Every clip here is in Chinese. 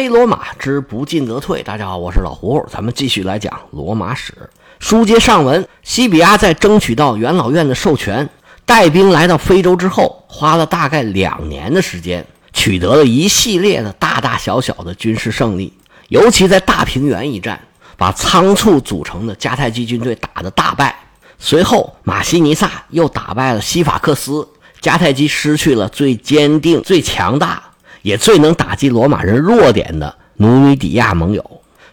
非罗马之不进则退。大家好，我是老胡，咱们继续来讲罗马史。书接上文，西比亚在争取到元老院的授权，带兵来到非洲之后，花了大概两年的时间，取得了一系列的大大小小的军事胜利。尤其在大平原一战，把仓促组成的迦太基军队打得大败。随后，马西尼萨又打败了西法克斯，迦太基失去了最坚定、最强大。也最能打击罗马人弱点的努米底亚盟友。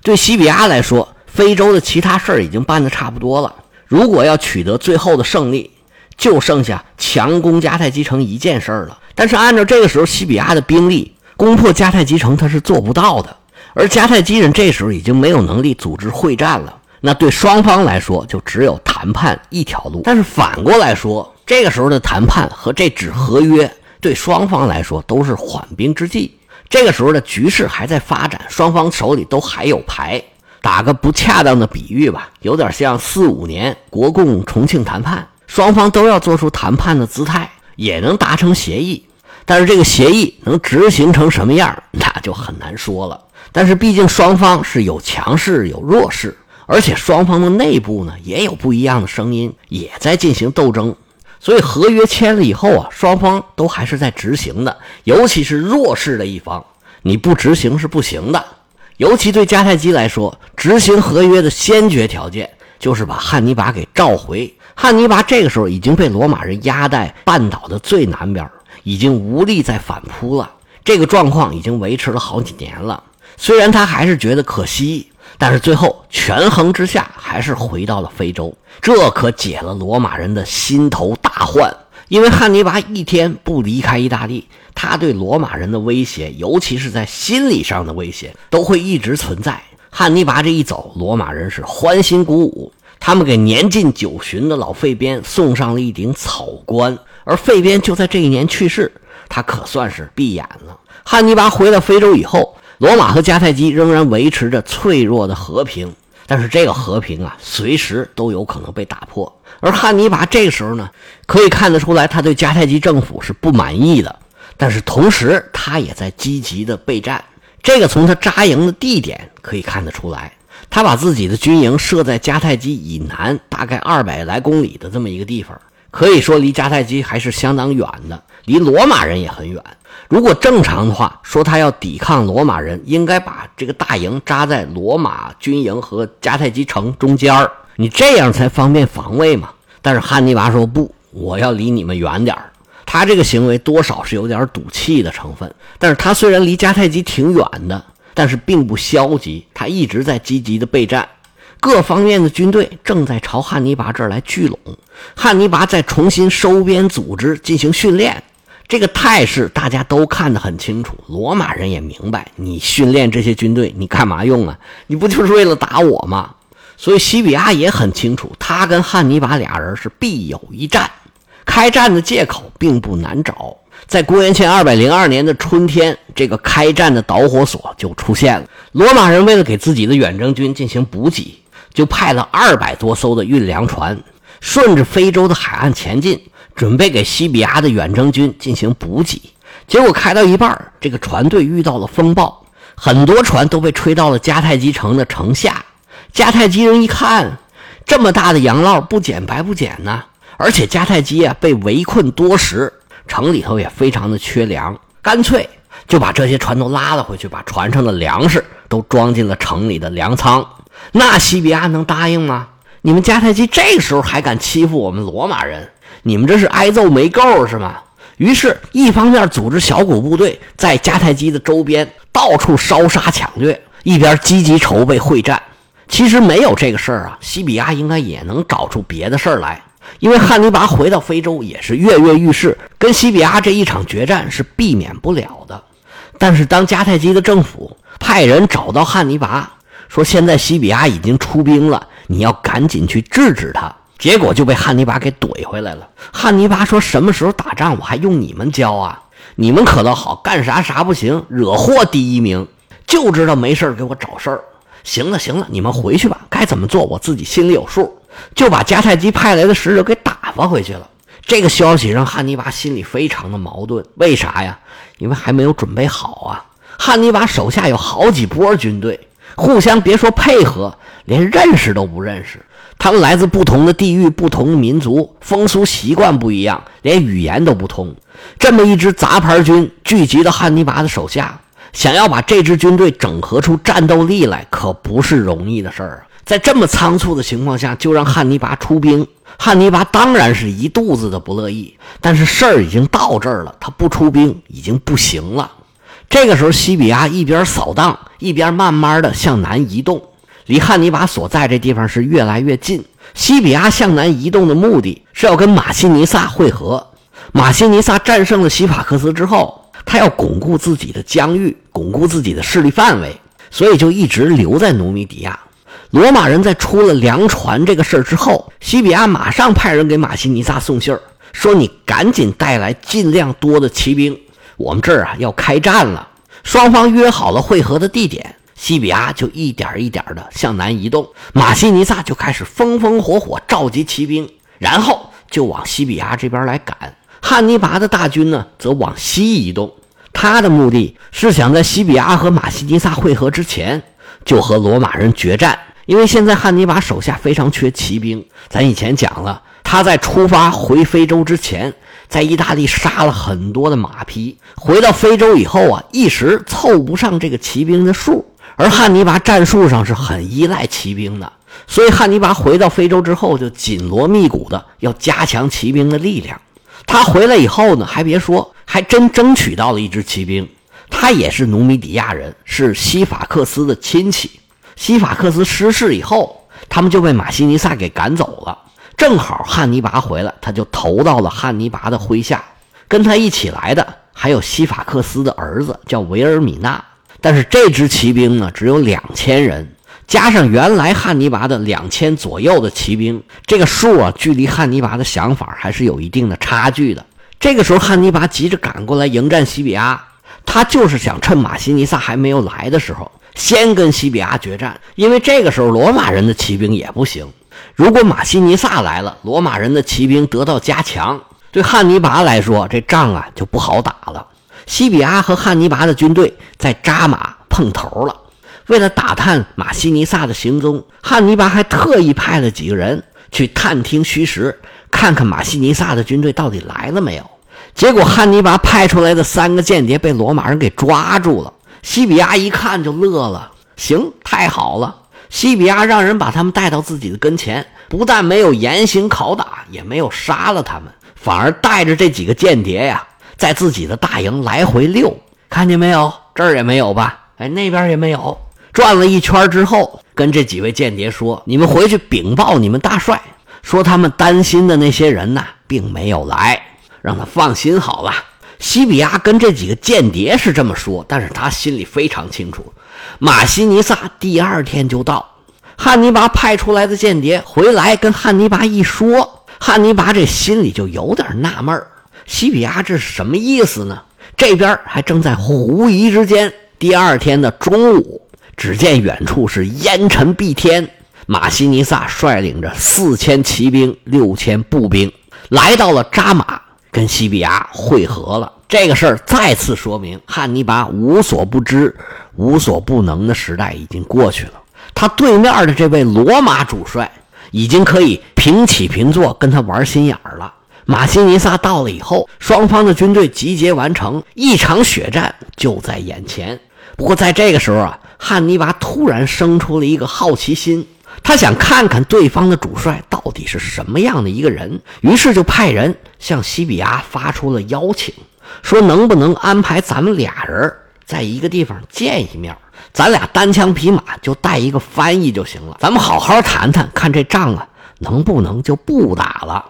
对西比亚来说，非洲的其他事儿已经办得差不多了。如果要取得最后的胜利，就剩下强攻迦太基城一件事儿了。但是按照这个时候西比亚的兵力，攻破迦太基城他是做不到的。而迦太基人这时候已经没有能力组织会战了。那对双方来说，就只有谈判一条路。但是反过来说，这个时候的谈判和这纸合约。对双方来说都是缓兵之计。这个时候的局势还在发展，双方手里都还有牌。打个不恰当的比喻吧，有点像四五年国共重庆谈判，双方都要做出谈判的姿态，也能达成协议。但是这个协议能执行成什么样，那就很难说了。但是毕竟双方是有强势有弱势，而且双方的内部呢也有不一样的声音，也在进行斗争。所以合约签了以后啊，双方都还是在执行的。尤其是弱势的一方，你不执行是不行的。尤其对迦太基来说，执行合约的先决条件就是把汉尼拔给召回。汉尼拔这个时候已经被罗马人压在半岛的最南边，已经无力再反扑了。这个状况已经维持了好几年了。虽然他还是觉得可惜。但是最后权衡之下，还是回到了非洲，这可解了罗马人的心头大患。因为汉尼拔一天不离开意大利，他对罗马人的威胁，尤其是在心理上的威胁，都会一直存在。汉尼拔这一走，罗马人是欢欣鼓舞，他们给年近九旬的老费边送上了一顶草冠，而费边就在这一年去世，他可算是闭眼了。汉尼拔回到非洲以后。罗马和迦太基仍然维持着脆弱的和平，但是这个和平啊，随时都有可能被打破。而汉尼拔这个时候呢，可以看得出来，他对迦太基政府是不满意的，但是同时他也在积极的备战。这个从他扎营的地点可以看得出来，他把自己的军营设在迦太基以南大概二百来公里的这么一个地方，可以说离迦太基还是相当远的，离罗马人也很远。如果正常的话，说他要抵抗罗马人，应该把这个大营扎在罗马军营和迦太基城中间儿，你这样才方便防卫嘛。但是汉尼拔说不，我要离你们远点儿。他这个行为多少是有点赌气的成分。但是他虽然离迦太基挺远的，但是并不消极，他一直在积极的备战，各方面的军队正在朝汉尼拔这儿来聚拢，汉尼拔在重新收编组织进行训练。这个态势大家都看得很清楚，罗马人也明白，你训练这些军队，你干嘛用啊？你不就是为了打我吗？所以西比亚也很清楚，他跟汉尼拔俩人是必有一战，开战的借口并不难找。在公元前二百零二年的春天，这个开战的导火索就出现了。罗马人为了给自己的远征军进行补给，就派了二百多艘的运粮船，顺着非洲的海岸前进。准备给西比亚的远征军进行补给，结果开到一半，这个船队遇到了风暴，很多船都被吹到了迦太基城的城下。迦太基人一看，这么大的洋涝，不捡白不捡呢。而且迦太基啊被围困多时，城里头也非常的缺粮，干脆就把这些船都拉了回去，把船上的粮食都装进了城里的粮仓。那西比亚能答应吗？你们迦太基这个时候还敢欺负我们罗马人？你们这是挨揍没够是吗？于是，一方面组织小股部队在迦太基的周边到处烧杀抢掠，一边积极筹备会战。其实没有这个事儿啊，西比亚应该也能找出别的事儿来。因为汉尼拔回到非洲也是跃跃欲试，跟西比亚这一场决战是避免不了的。但是，当迦太基的政府派人找到汉尼拔，说现在西比亚已经出兵了，你要赶紧去制止他。结果就被汉尼拔给怼回来了。汉尼拔说：“什么时候打仗，我还用你们教啊？你们可倒好，干啥啥不行，惹祸第一名，就知道没事给我找事儿。行了行了，你们回去吧，该怎么做我自己心里有数。”就把迦太基派来的使者给打发回去了。这个消息让汉尼拔心里非常的矛盾。为啥呀？因为还没有准备好啊。汉尼拔手下有好几波军队，互相别说配合，连认识都不认识。他们来自不同的地域、不同民族，风俗习惯不一样，连语言都不通。这么一支杂牌军聚集到汉尼拔的手下，想要把这支军队整合出战斗力来，可不是容易的事儿啊！在这么仓促的情况下，就让汉尼拔出兵，汉尼拔当然是一肚子的不乐意。但是事儿已经到这儿了，他不出兵已经不行了。这个时候，西比亚一边扫荡，一边慢慢的向南移动，离汉尼拔所在这地方是越来越近。西比亚向南移动的目的是要跟马西尼萨会合。马西尼萨战胜了西法克斯之后，他要巩固自己的疆域，巩固自己的势力范围，所以就一直留在努米底亚。罗马人在出了粮船这个事儿之后，西比亚马上派人给马西尼萨送信儿，说你赶紧带来尽量多的骑兵。我们这儿啊要开战了，双方约好了会合的地点，西比亚就一点一点的向南移动，马西尼萨就开始风风火火召集骑兵，然后就往西比亚这边来赶。汉尼拔的大军呢，则往西移动，他的目的是想在西比亚和马西尼萨会合之前，就和罗马人决战，因为现在汉尼拔手下非常缺骑兵。咱以前讲了，他在出发回非洲之前。在意大利杀了很多的马匹，回到非洲以后啊，一时凑不上这个骑兵的数。而汉尼拔战术上是很依赖骑兵的，所以汉尼拔回到非洲之后就紧锣密鼓的要加强骑兵的力量。他回来以后呢，还别说，还真争取到了一支骑兵。他也是努米底亚人，是西法克斯的亲戚。西法克斯失势以后，他们就被马西尼萨给赶走了。正好汉尼拔回来，他就投到了汉尼拔的麾下。跟他一起来的还有西法克斯的儿子，叫维尔米纳。但是这支骑兵呢，只有两千人，加上原来汉尼拔的两千左右的骑兵，这个数啊，距离汉尼拔的想法还是有一定的差距的。这个时候，汉尼拔急着赶过来迎战西比亚，他就是想趁马西尼萨还没有来的时候，先跟西比亚决战，因为这个时候罗马人的骑兵也不行。如果马西尼萨来了，罗马人的骑兵得到加强，对汉尼拔来说，这仗啊就不好打了。西比亚和汉尼拔的军队在扎马碰头了。为了打探马西尼萨的行踪，汉尼拔还特意派了几个人去探听虚实，看看马西尼萨的军队到底来了没有。结果汉尼拔派出来的三个间谍被罗马人给抓住了。西比亚一看就乐了，行，太好了。西比亚让人把他们带到自己的跟前，不但没有严刑拷打，也没有杀了他们，反而带着这几个间谍呀，在自己的大营来回溜。看见没有？这儿也没有吧？哎，那边也没有。转了一圈之后，跟这几位间谍说：“你们回去禀报你们大帅，说他们担心的那些人呐，并没有来，让他放心好了。”西比亚跟这几个间谍是这么说，但是他心里非常清楚。马西尼萨第二天就到，汉尼拔派出来的间谍回来跟汉尼拔一说，汉尼拔这心里就有点纳闷：西比亚这是什么意思呢？这边还正在狐疑之间。第二天的中午，只见远处是烟尘蔽天，马西尼萨率领着四千骑兵、六千步兵来到了扎马，跟西比亚会合了。这个事儿再次说明，汉尼拔无所不知、无所不能的时代已经过去了。他对面的这位罗马主帅已经可以平起平坐跟他玩心眼儿了。马西尼萨到了以后，双方的军队集结完成，一场血战就在眼前。不过在这个时候啊，汉尼拔突然生出了一个好奇心，他想看看对方的主帅到底是什么样的一个人，于是就派人向西比亚发出了邀请。说能不能安排咱们俩人在一个地方见一面？咱俩单枪匹马就带一个翻译就行了。咱们好好谈谈，看这仗啊能不能就不打了？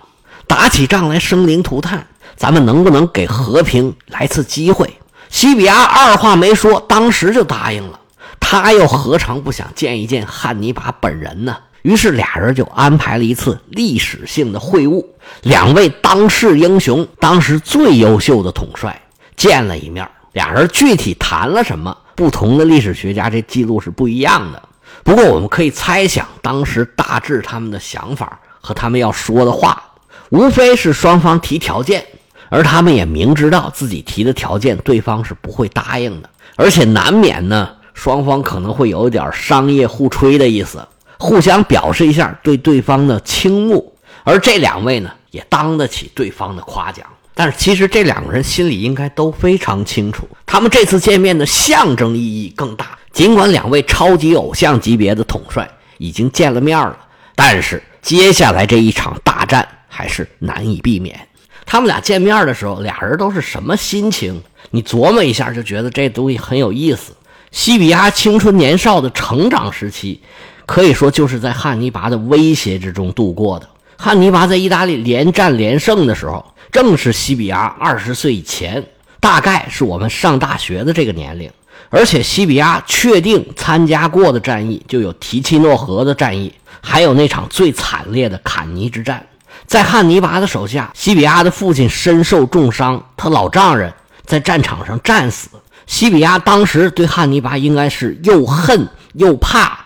打起仗来生灵涂炭，咱们能不能给和平来次机会？西比亚二话没说，当时就答应了。他又何尝不想见一见汉尼拔本人呢？于是俩人就安排了一次历史性的会晤，两位当世英雄，当时最优秀的统帅见了一面。俩人具体谈了什么，不同的历史学家这记录是不一样的。不过我们可以猜想，当时大致他们的想法和他们要说的话，无非是双方提条件，而他们也明知道自己提的条件对方是不会答应的，而且难免呢，双方可能会有点商业互吹的意思，互相表示一下对对方的倾慕。而这两位呢，也当得起对方的夸奖。但是其实这两个人心里应该都非常清楚，他们这次见面的象征意义更大。尽管两位超级偶像级别的统帅已经见了面了，但是接下来这一场大战还是难以避免。他们俩见面的时候，俩人都是什么心情？你琢磨一下就觉得这东西很有意思。西比亚青春年少的成长时期，可以说就是在汉尼拔的威胁之中度过的。汉尼拔在意大利连战连胜的时候，正是西比亚二十岁以前，大概是我们上大学的这个年龄。而且西比亚确定参加过的战役就有提契诺河的战役，还有那场最惨烈的坎尼之战。在汉尼拔的手下，西比亚的父亲身受重伤，他老丈人在战场上战死。西比亚当时对汉尼拔应该是又恨又怕，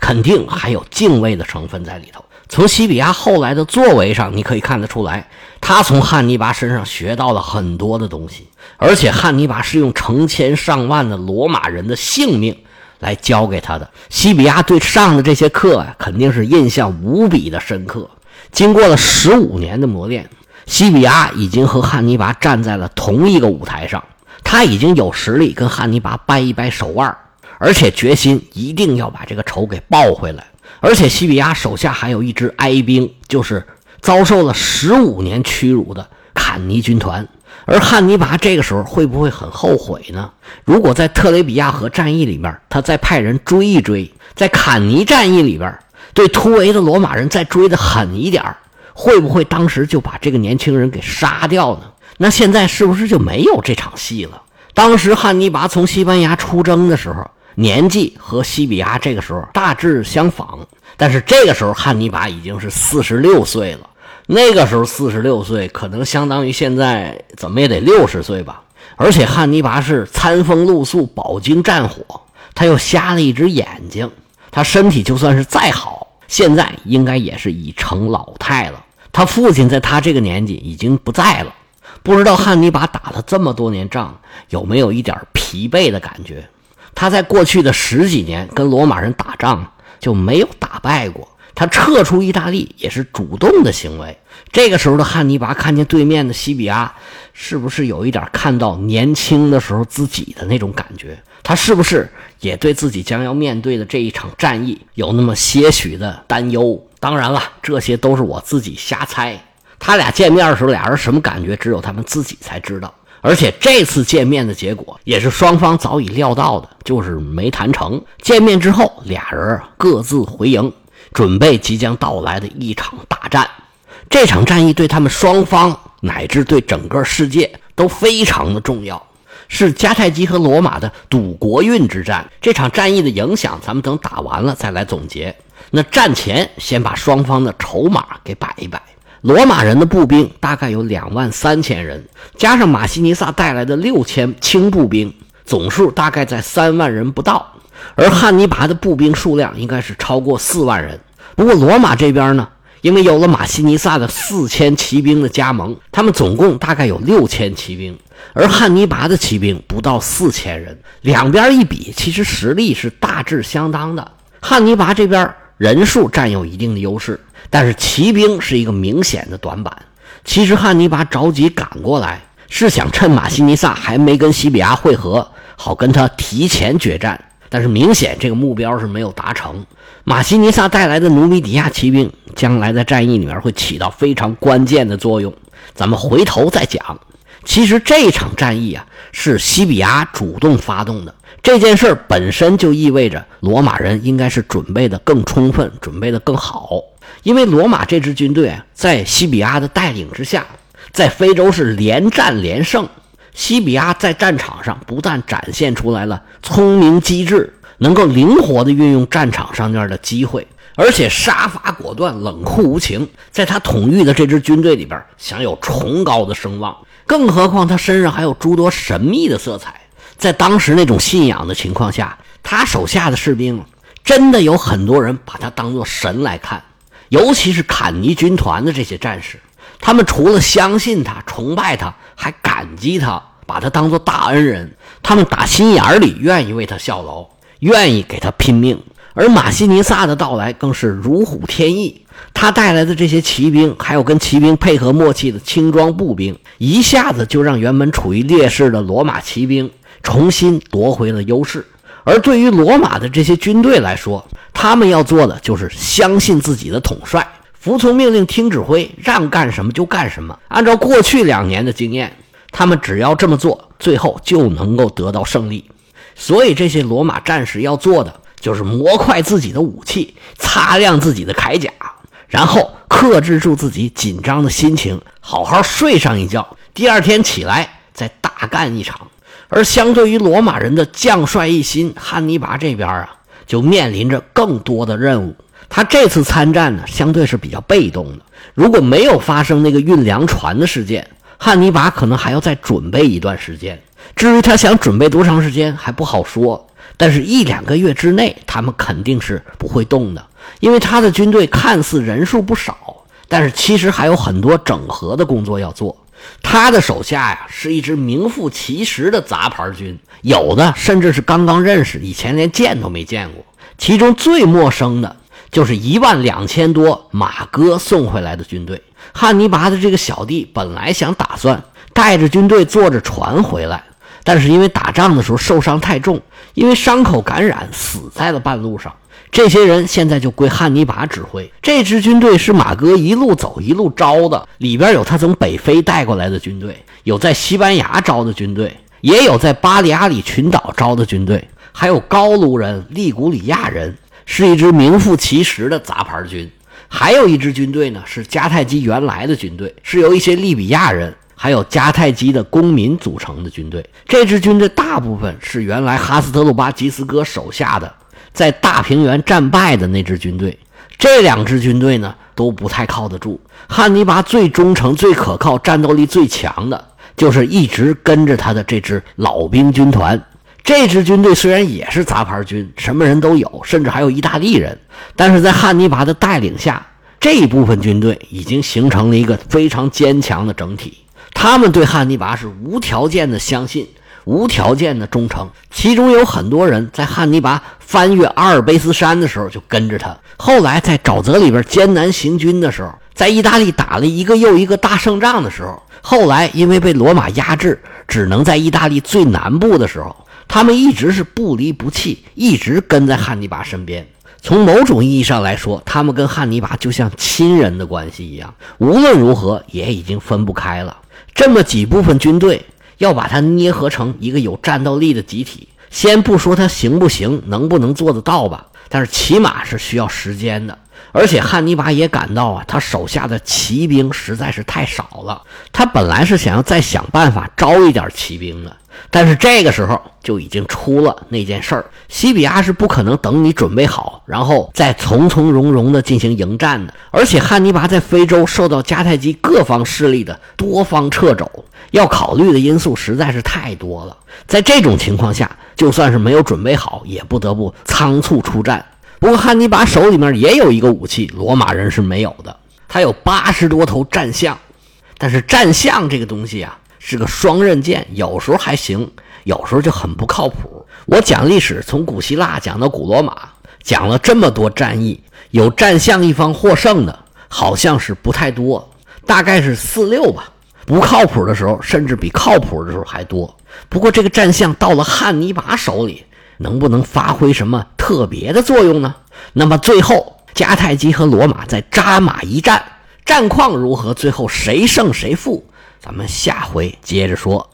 肯定还有敬畏的成分在里头。从西比亚后来的作为上，你可以看得出来，他从汉尼拔身上学到了很多的东西。而且汉尼拔是用成千上万的罗马人的性命来教给他的。西比亚对上的这些课啊，肯定是印象无比的深刻。经过了十五年的磨练，西比亚已经和汉尼拔站在了同一个舞台上。他已经有实力跟汉尼拔掰一掰手腕，而且决心一定要把这个仇给报回来。而且西比亚手下还有一支哀兵，就是遭受了十五年屈辱的坎尼军团。而汉尼拔这个时候会不会很后悔呢？如果在特雷比亚河战役里面，他再派人追一追，在坎尼战役里边对突围的罗马人再追的狠一点会不会当时就把这个年轻人给杀掉呢？那现在是不是就没有这场戏了？当时汉尼拔从西班牙出征的时候，年纪和西比亚这个时候大致相仿，但是这个时候汉尼拔已经是四十六岁了。那个时候四十六岁，可能相当于现在怎么也得六十岁吧。而且汉尼拔是餐风露宿、饱经战火，他又瞎了一只眼睛，他身体就算是再好，现在应该也是已成老态了。他父亲在他这个年纪已经不在了，不知道汉尼拔打了这么多年仗，有没有一点疲惫的感觉？他在过去的十几年跟罗马人打仗就没有打败过。他撤出意大利也是主动的行为。这个时候的汉尼拔看见对面的西比亚，是不是有一点看到年轻的时候自己的那种感觉？他是不是也对自己将要面对的这一场战役有那么些许的担忧？当然了，这些都是我自己瞎猜。他俩见面的时候，俩人什么感觉，只有他们自己才知道。而且这次见面的结果也是双方早已料到的，就是没谈成。见面之后，俩人各自回营。准备即将到来的一场大战，这场战役对他们双方乃至对整个世界都非常的重要，是迦太基和罗马的赌国运之战。这场战役的影响，咱们等打完了再来总结。那战前先把双方的筹码给摆一摆。罗马人的步兵大概有两万三千人，加上马西尼萨带来的六千轻步兵，总数大概在三万人不到。而汉尼拔的步兵数量应该是超过四万人。不过罗马这边呢，因为有了马西尼萨的四千骑兵的加盟，他们总共大概有六千骑兵，而汉尼拔的骑兵不到四千人。两边一比，其实实力是大致相当的。汉尼拔这边人数占有一定的优势，但是骑兵是一个明显的短板。其实汉尼拔着急赶过来，是想趁马西尼萨还没跟西比亚会合，好跟他提前决战。但是明显这个目标是没有达成。马西尼萨带来的努米底亚骑兵，将来在战役里面会起到非常关键的作用。咱们回头再讲。其实这场战役啊，是西比亚主动发动的。这件事本身就意味着罗马人应该是准备的更充分，准备的更好。因为罗马这支军队啊，在西比亚的带领之下，在非洲是连战连胜。西比亚在战场上不但展现出来了聪明机智，能够灵活地运用战场上面的机会，而且杀伐果断、冷酷无情，在他统御的这支军队里边享有崇高的声望。更何况他身上还有诸多神秘的色彩，在当时那种信仰的情况下，他手下的士兵真的有很多人把他当作神来看，尤其是坎尼军团的这些战士，他们除了相信他、崇拜他。还感激他，把他当做大恩人。他们打心眼里愿意为他效劳，愿意给他拼命。而马西尼萨的到来更是如虎添翼，他带来的这些骑兵，还有跟骑兵配合默契的轻装步兵，一下子就让原本处于劣势的罗马骑兵重新夺回了优势。而对于罗马的这些军队来说，他们要做的就是相信自己的统帅，服从命令，听指挥，让干什么就干什么。按照过去两年的经验，他们只要这么做，最后就能够得到胜利。所以，这些罗马战士要做的。就是磨快自己的武器，擦亮自己的铠甲，然后克制住自己紧张的心情，好好睡上一觉。第二天起来再大干一场。而相对于罗马人的将帅一心，汉尼拔这边啊，就面临着更多的任务。他这次参战呢，相对是比较被动的。如果没有发生那个运粮船的事件，汉尼拔可能还要再准备一段时间。至于他想准备多长时间，还不好说。但是，一两个月之内，他们肯定是不会动的，因为他的军队看似人数不少，但是其实还有很多整合的工作要做。他的手下呀，是一支名副其实的杂牌军，有的甚至是刚刚认识，以前连见都没见过。其中最陌生的就是一万两千多马哥送回来的军队。汉尼拔的这个小弟本来想打算带着军队坐着船回来。但是因为打仗的时候受伤太重，因为伤口感染死在了半路上。这些人现在就归汉尼拔指挥。这支军队是马哥一路走一路招的，里边有他从北非带过来的军队，有在西班牙招的军队，也有在巴里阿里群岛招的军队，还有高卢人、利古里亚人，是一支名副其实的杂牌军。还有一支军队呢，是迦太基原来的军队，是由一些利比亚人。还有迦太基的公民组成的军队，这支军队大部分是原来哈斯特鲁巴吉斯哥手下的，在大平原战败的那支军队。这两支军队呢都不太靠得住。汉尼拔最忠诚、最可靠、战斗力最强的，就是一直跟着他的这支老兵军团。这支军队虽然也是杂牌军，什么人都有，甚至还有意大利人，但是在汉尼拔的带领下，这一部分军队已经形成了一个非常坚强的整体。他们对汉尼拔是无条件的相信，无条件的忠诚。其中有很多人在汉尼拔翻越阿尔卑斯山的时候就跟着他。后来在沼泽里边艰难行军的时候，在意大利打了一个又一个大胜仗的时候，后来因为被罗马压制，只能在意大利最南部的时候，他们一直是不离不弃，一直跟在汉尼拔身边。从某种意义上来说，他们跟汉尼拔就像亲人的关系一样，无论如何也已经分不开了。这么几部分军队要把它捏合成一个有战斗力的集体，先不说它行不行，能不能做得到吧，但是起码是需要时间的。而且汉尼拔也感到啊，他手下的骑兵实在是太少了。他本来是想要再想办法招一点骑兵的。但是这个时候就已经出了那件事儿，西比亚是不可能等你准备好，然后再从从容容的进行迎战的。而且汉尼拔在非洲受到迦太基各方势力的多方掣肘，要考虑的因素实在是太多了。在这种情况下，就算是没有准备好，也不得不仓促出战。不过汉尼拔手里面也有一个武器，罗马人是没有的，他有八十多头战象。但是战象这个东西啊。是个双刃剑，有时候还行，有时候就很不靠谱。我讲历史，从古希腊讲到古罗马，讲了这么多战役，有战象一方获胜的，好像是不太多，大概是四六吧。不靠谱的时候，甚至比靠谱的时候还多。不过这个战象到了汉尼拔手里，能不能发挥什么特别的作用呢？那么最后，迦太基和罗马在扎马一战，战况如何？最后谁胜谁负？咱们下回接着说。